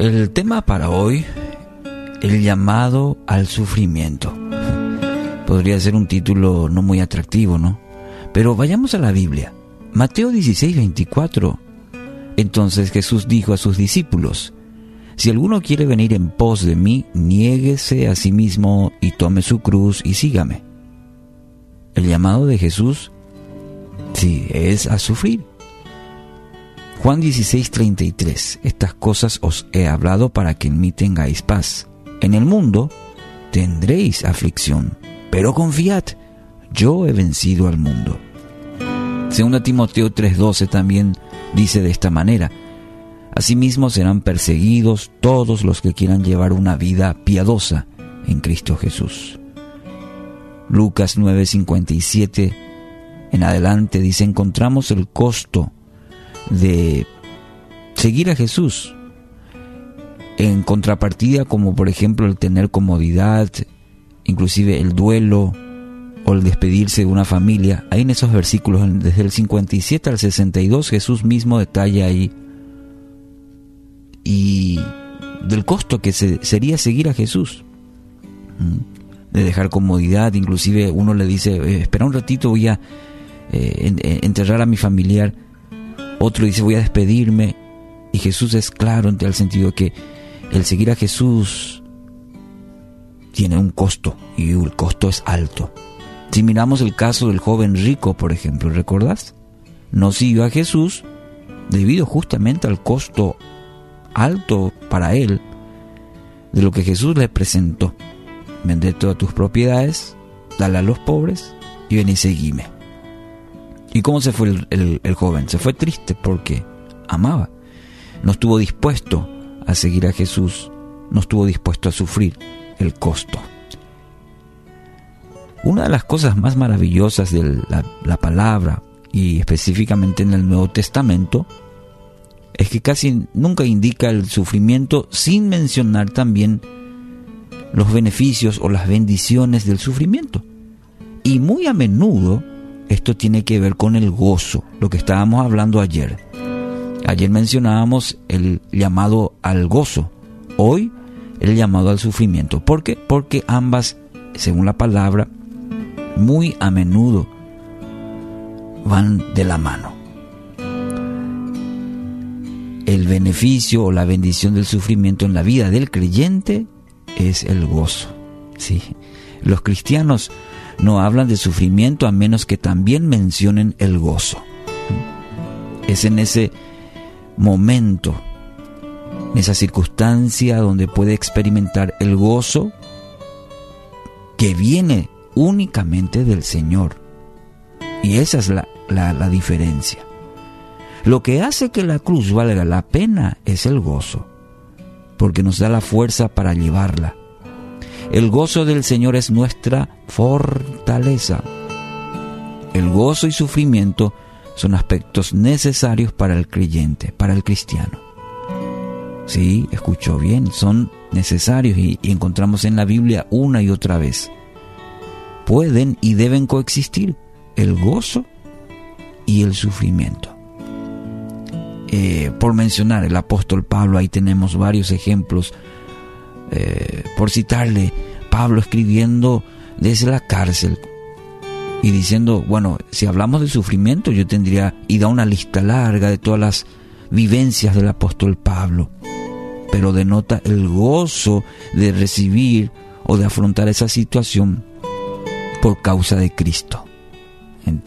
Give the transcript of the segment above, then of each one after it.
el tema para hoy, el llamado al sufrimiento. Podría ser un título no muy atractivo, ¿no? Pero vayamos a la Biblia. Mateo 16, 24. Entonces Jesús dijo a sus discípulos, Si alguno quiere venir en pos de mí, niéguese a sí mismo y tome su cruz y sígame. El llamado de Jesús, sí, es a sufrir. Juan 16, 33. Estas cosas os he hablado para que en mí tengáis paz. En el mundo tendréis aflicción, pero confiad, yo he vencido al mundo. Según Timoteo 3:12 también dice de esta manera, Asimismo serán perseguidos todos los que quieran llevar una vida piadosa en Cristo Jesús. Lucas 9:57 en adelante dice, encontramos el costo de seguir a Jesús en contrapartida como por ejemplo el tener comodidad, inclusive el duelo o el despedirse de una familia. Ahí en esos versículos, desde el 57 al 62, Jesús mismo detalla ahí y del costo que sería seguir a Jesús. De dejar comodidad, inclusive uno le dice, eh, espera un ratito, voy a eh, enterrar a mi familiar. Otro dice, voy a despedirme. Y Jesús es claro en el sentido que el seguir a Jesús tiene un costo y el costo es alto. Si miramos el caso del joven rico, por ejemplo, ¿recordás? No siguió a Jesús debido justamente al costo alto para él de lo que Jesús le presentó. Vende todas tus propiedades, dale a los pobres y ven y seguime. ¿Y cómo se fue el, joven? Se fue triste porque amaba. No estuvo dispuesto a seguir a Jesús, no estuvo dispuesto a sufrir el costo. Una de las cosas más maravillosas de la, palabra y específicamente en el Nuevo Testamento es que casi nunca indica el sufrimiento sin mencionar también los beneficios o las bendiciones del sufrimiento. Y muy a menudo esto tiene que ver con el gozo, lo que estábamos hablando ayer. Ayer mencionábamos el llamado al gozo, hoy el llamado al sufrimiento. ¿Por qué? Porque ambas, según la palabra, muy a menudo van de la mano. El beneficio o la bendición del sufrimiento en la vida del creyente es el gozo. Sí. Los cristianos no hablan de sufrimiento a menos que también mencionen el gozo. Es en ese momento, en esa circunstancia donde puede experimentar el gozo que viene únicamente del Señor. Y esa es la, la, diferencia. Lo que hace que la cruz valga la pena es el gozo, porque nos da la fuerza para llevarla. El gozo del Señor es nuestra fortaleza. El gozo y sufrimiento son aspectos necesarios para el creyente, para el cristiano. Sí, escuchó bien, son necesarios y, encontramos en la Biblia una y otra vez. Pueden y deben coexistir el gozo y el sufrimiento. Eh, por mencionar el apóstol Pablo, ahí tenemos varios ejemplos. Por citarle, Pablo escribiendo desde la cárcel, y diciendo, bueno, si hablamos de sufrimiento, yo tendría y da una lista larga de todas las vivencias del apóstol Pablo, pero denota el gozo de recibir o de afrontar esa situación por causa de Cristo.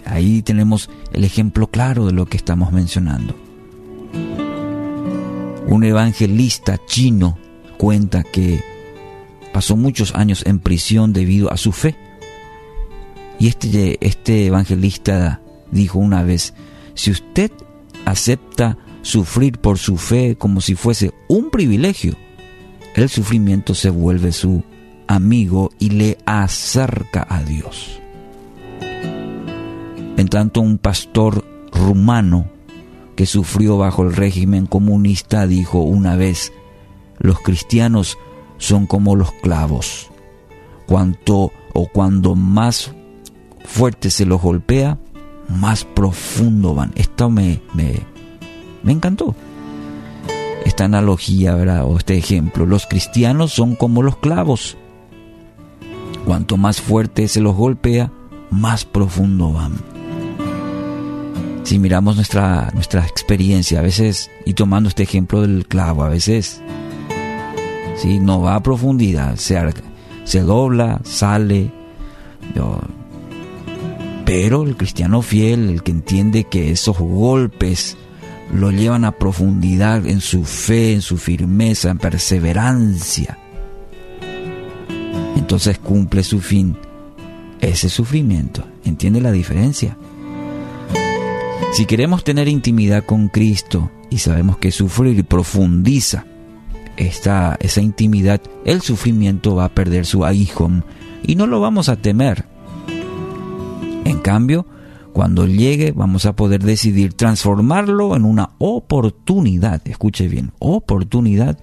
Ahí tenemos el ejemplo claro de lo que estamos mencionando. Un evangelista chino cuenta que pasó muchos años en prisión debido a su fe y este, este evangelista dijo una vez, si usted acepta sufrir por su fe como si fuese un privilegio, el sufrimiento se vuelve su amigo y le acerca a Dios. En tanto, un pastor rumano que sufrió bajo el régimen comunista dijo una vez, los cristianos son como los clavos. Cuanto o cuando más fuerte se los golpea, más profundo van. Esto me, me, me encantó. esta analogía ¿verdad? o este ejemplo. Los cristianos son como los clavos. Cuanto más fuerte se los golpea, más profundo van. Si miramos nuestra, nuestra experiencia, a veces, y tomando este ejemplo del clavo, a veces si no va a profundidad, se, se dobla, sale. pero el cristiano fiel, el que entiende que esos golpes lo llevan a profundidad en su fe, en su firmeza, en perseverancia, entonces cumple su fin, ese sufrimiento. ¿Entiende la diferencia? Si queremos tener intimidad con Cristo y sabemos que sufrir profundiza esta, esa intimidad, el sufrimiento va a perder su aguijón y no lo vamos a temer. En cambio, cuando llegue vamos a poder decidir transformarlo en una oportunidad, escuche bien, oportunidad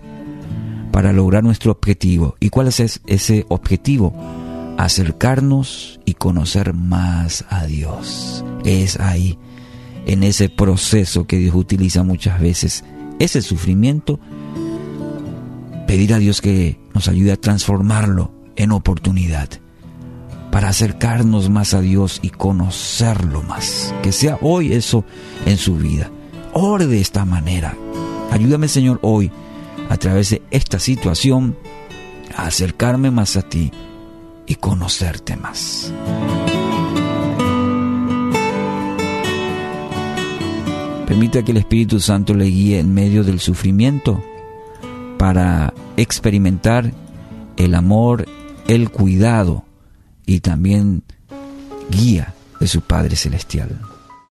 para lograr nuestro objetivo. ¿Y cuál es ese objetivo? Acercarnos y conocer más a Dios. Es ahí, en ese proceso que Dios utiliza muchas veces, ese sufrimiento, pedir a Dios que nos ayude a transformarlo en oportunidad para acercarnos más a Dios y conocerlo más. Que sea hoy eso en su vida. Ore de esta manera. Ayúdame Señor hoy a través de esta situación a acercarme más a ti y conocerte más. Permita que el Espíritu Santo le guíe en medio del sufrimiento para experimentar el amor, el cuidado y también guía de su Padre Celestial.